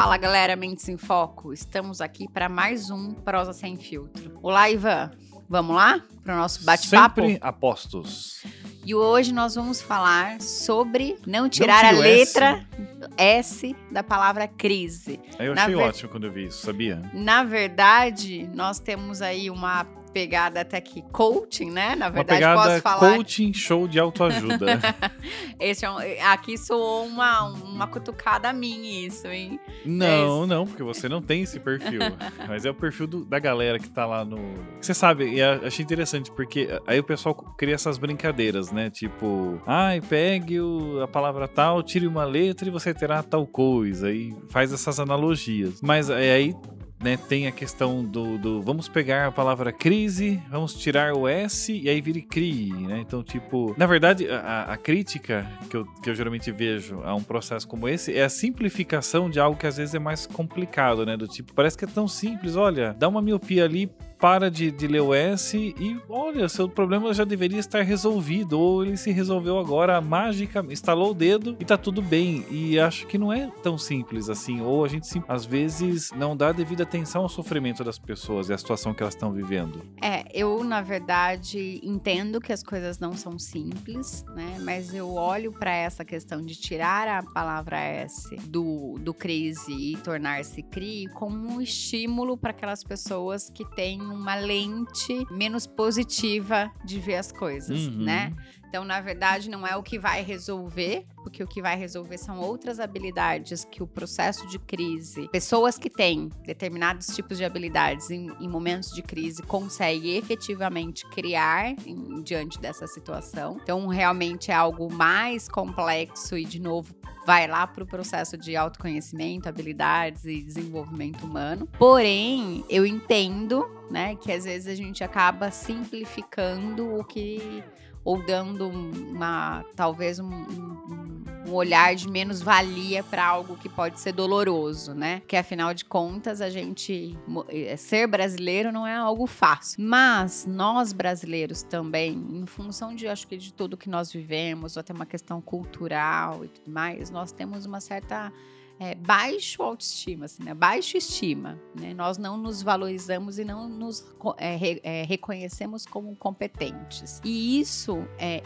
Fala galera, Mentes em Foco. Estamos aqui para mais um Prosa Sem Filtro. Olá, Ivan. Vamos lá para o nosso bate-papo? Sempre apostos. E hoje nós vamos falar sobre não tirar a tire o letra S. da palavra crise. Eu achei ver- ótimo quando eu vi isso, sabia? Na verdade, nós temos aí uma pegada até que coaching, né? Na Uma verdade, pegada posso falar. coaching show de autoajuda. Esse é um- aqui soou uma, uma cutucada minha, isso, hein? não, não, porque você não tem esse perfil. Mas é o perfil do- da galera que tá lá no. Você sabe, e achei interessante, porque aí o pessoal cria essas brincadeiras, né? Tipo, ai, pegue o- a palavra tal, tire uma letra e você terá tal coisa. E faz essas analogias. Mas é aí né, tem a questão do, do- vamos pegar a palavra crise, vamos tirar o S e aí vire CRI, né? Então, tipo, na verdade, a, a crítica que eu, que eu geralmente vejo a um processo como esse é a simplificação de algo que às vezes é mais complicado, né? Do tipo, parece que é tão simples, olha, dá uma miopia ali, para de, de ler o S e olha, seu problema já deveria estar resolvido, ou ele se resolveu agora, mágica, instalou o dedo e tá tudo bem. E acho que não é tão simples assim, ou a gente sim- às vezes não dá devida atenção ao sofrimento das pessoas e à situação que elas estão vivendo. É, eu, na verdade, entendo que as coisas não são simples, né? Mas eu olho para essa questão de tirar a palavra S do, do crise e tornar-se CRI como um estímulo para aquelas pessoas que têm uma lente menos positiva de ver as coisas, Uhum. né? Então, na verdade, não é o que vai resolver, porque o que vai resolver são outras habilidades que o processo de crise, pessoas que têm determinados tipos de habilidades em, em momentos de crise conseguem efetivamente criar em- diante dessa situação. Então, realmente é algo mais complexo e, de novo, vai lá para o processo de autoconhecimento, habilidades e desenvolvimento humano. Porém, eu entendo, né, que às vezes a gente acaba simplificando o que ou dando uma talvez um, um- um olhar de menos valia para algo que pode ser doloroso, né? Porque afinal de contas a gente mo- eh, ser brasileiro não é algo fácil, mas nós brasileiros também, em função de acho que de tudo que nós vivemos, ou até uma questão cultural e tudo mais, nós temos uma certa é, baixo autoestima, assim, né? Baixo estima, né? Nós não nos valorizamos e não nos é, re- é, reconhecemos como competentes. E isso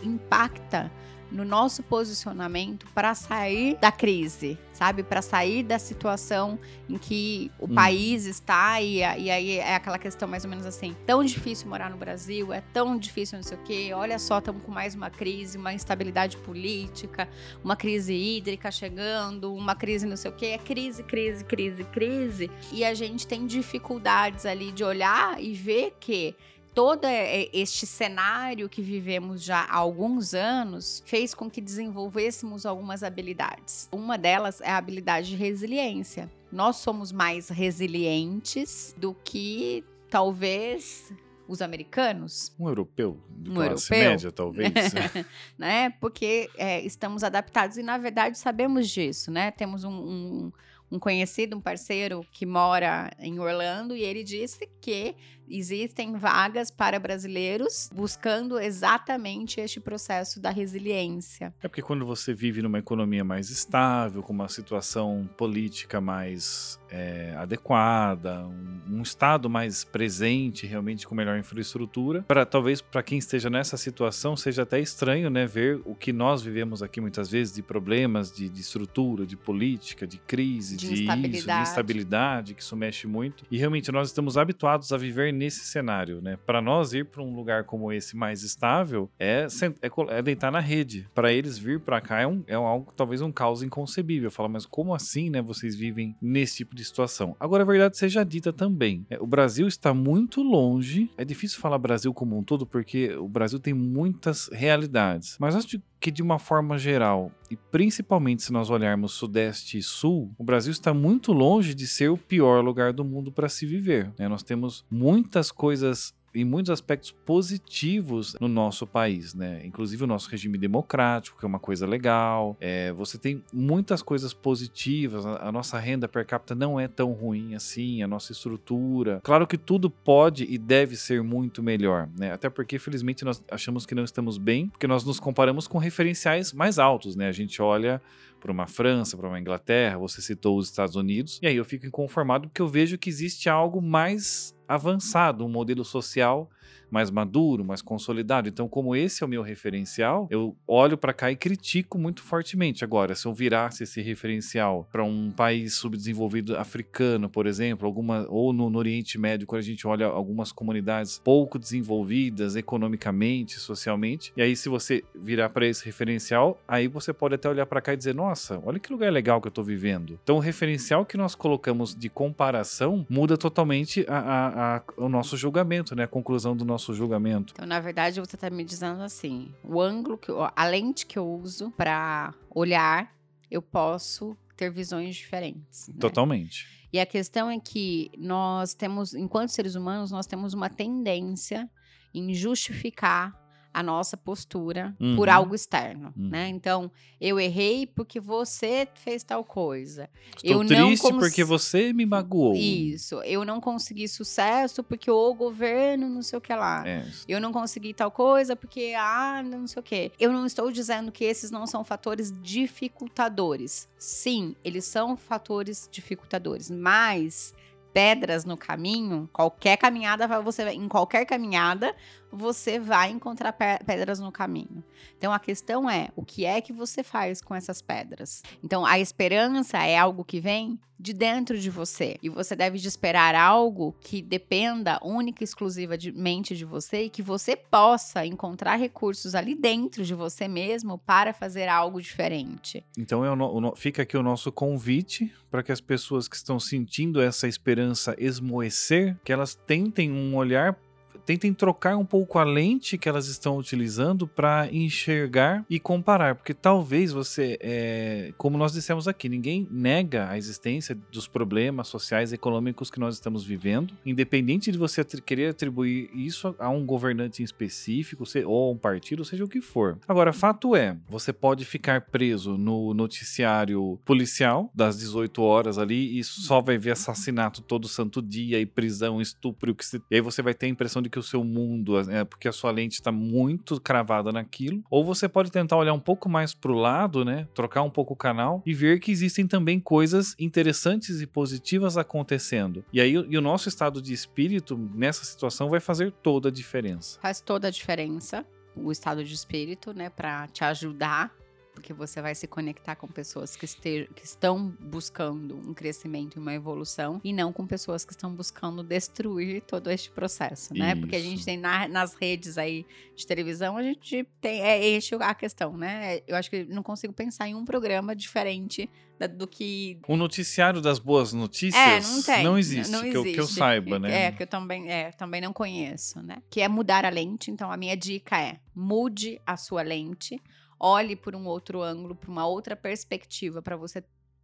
impacta no nosso posicionamento para sair da crise, sabe? Para sair da situação em que o Hum. país está e, e aí é aquela questão mais ou menos assim, tão difícil morar no Brasil, é tão difícil não sei o quê, olha só, estamos com mais uma crise, uma instabilidade política, uma crise hídrica chegando, uma crise não sei o quê, é crise, crise, crise, crise. E a gente tem dificuldades ali de olhar e ver que todo é, este cenário que vivemos já há alguns anos fez com que desenvolvêssemos algumas habilidades. Uma delas é a habilidade de resiliência. Nós somos mais resilientes do que talvez os americanos Um europeu de Um classe europeu? média, talvez. né? Porque é, estamos adaptados e, na verdade, sabemos disso, né? Temos um, um- um conhecido, um parceiro que mora em Orlando e ele disse que existem vagas para brasileiros buscando exatamente este processo da resiliência. É porque quando você vive numa economia mais estável, com uma situação política mais é, adequada, um, um estado mais presente, realmente com melhor infraestrutura, para talvez para quem esteja nessa situação seja até estranho, né, ver o que nós vivemos aqui muitas vezes de problemas de, de estrutura, de política, de crise, De de, isso, de instabilidade. instabilidade, que isso mexe muito. E realmente nós estamos habituados a viver nesse cenário, né? Para nós ir para um lugar como esse mais estável é, é, é deitar na rede. Para eles vir para cá é, um, é algo talvez um caos inconcebível. Fala, mas como assim, né? Vocês vivem nesse tipo de situação? Agora a verdade seja dita também. é, o Brasil está muito longe. É difícil falar Brasil como um todo porque o Brasil tem muitas realidades. Mas acho que de uma forma geral, e principalmente se nós olharmos Sudeste e Sul, o Brasil está muito longe de ser o pior lugar do mundo para se viver. né? Nós temos muitas coisas em muitos aspectos positivos no nosso país, né? Inclusive o nosso regime democrático, que é uma coisa legal. É, você tem muitas coisas positivas. A, a nossa renda per capita não é tão ruim assim, a nossa estrutura. Claro que tudo pode e deve ser muito melhor, né? Até porque, felizmente, nós achamos que não estamos bem, porque nós nos comparamos com referenciais mais altos, né? A gente olha por uma França, por uma Inglaterra, você citou os Estados Unidos, e aí eu fico inconformado porque eu vejo que existe algo mais avançado, um modelo social mais maduro, mais consolidado. Então, como esse é o meu referencial, eu olho para cá e critico muito fortemente. Agora, se eu virasse esse referencial para um país subdesenvolvido africano, por exemplo, alguma ou no, no, Oriente Médio, quando a gente olha algumas comunidades pouco desenvolvidas economicamente, socialmente, e aí se você virar para esse referencial, aí você pode até olhar para cá e dizer: "Nossa, olha que lugar legal que eu estou vivendo". Então, o referencial que nós colocamos de comparação muda totalmente a, a, a, o nosso julgamento, né? A conclusão do nosso nosso julgamento. Então, na verdade, você está me dizendo assim: o ângulo, que eu, a lente que eu uso para olhar, eu posso ter visões diferentes. Né? Totalmente. E a questão é que nós temos, enquanto seres humanos, nós temos uma tendência em justificar a nossa postura uhum. por algo externo, uhum. né? Então, eu errei porque você fez tal coisa. Estou eu triste cons... porque você me magoou. Isso. Eu não consegui sucesso porque o governo não sei o que lá. É. Eu não consegui tal coisa porque ah, não sei o que. Eu não estou dizendo que esses não são fatores dificultadores. Sim, eles são fatores dificultadores, mas pedras no caminho, qualquer caminhada você em qualquer caminhada você vai encontrar pedras no caminho. Então a questão é, o que é que você faz com essas pedras? Então a esperança é algo que vem de dentro de você e você deve de esperar algo que dependa única e exclusivamente de você e que você possa encontrar recursos ali dentro de você mesmo para fazer algo diferente. Então é o, fica aqui o nosso convite para que as pessoas que estão sentindo essa esperança esmoecer, que elas tentem um olhar tentem trocar um pouco a lente que elas estão utilizando para enxergar e comparar, porque talvez você, é, como nós dissemos aqui, ninguém nega a existência dos problemas sociais e econômicos que nós estamos vivendo, independente de você querer atribuir isso a um governante em específico ou a um partido, seja o que for. Agora, fato é, você pode ficar preso no noticiário policial das 18 horas ali e só vai ver assassinato todo santo dia e prisão, estupro, que se... e aí você vai ter a impressão de que o seu mundo, é, porque a sua lente está muito cravada naquilo, ou você pode tentar olhar um pouco mais para o lado, né, trocar um pouco o canal e ver que existem também coisas interessantes e positivas acontecendo. E aí e o nosso estado de espírito nessa situação vai fazer toda a diferença. Faz toda a diferença o estado de espírito, né, para te ajudar porque você vai se conectar com pessoas que, este, que estão buscando um crescimento e uma evolução e não com pessoas que estão buscando destruir todo este processo, né? Isso. Porque a gente tem na, nas redes aí de televisão, a gente tem é este a questão, né? Eu acho que não consigo pensar em um programa diferente do que. O noticiário das boas notícias é, não, tem, não existe, não, não existe. Que, eu, que eu saiba, né? É, que eu também, é, também não conheço, né? Que é mudar a lente. Então, a minha dica é: mude a sua lente olhe por um outro ângulo, por uma outra perspectiva, para você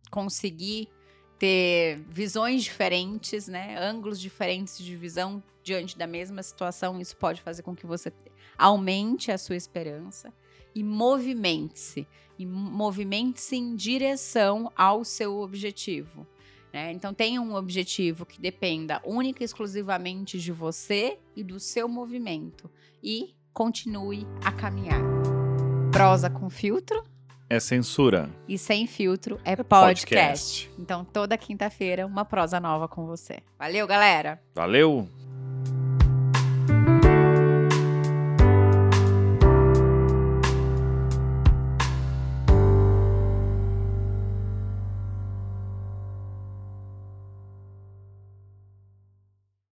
conseguir ter visões diferentes, né? Ângulos diferentes de visão diante da mesma situação. Isso pode fazer com que você aumente a sua esperança e movimente-se. E movimente-se em direção ao seu objetivo. Né? Então, tenha um objetivo que dependa única e exclusivamente de você e do seu movimento. E continue a caminhar. Prosa com filtro. É censura. E sem filtro é, é podcast. podcast. Então, toda quinta-feira, uma prosa nova com você. Valeu, galera. Valeu.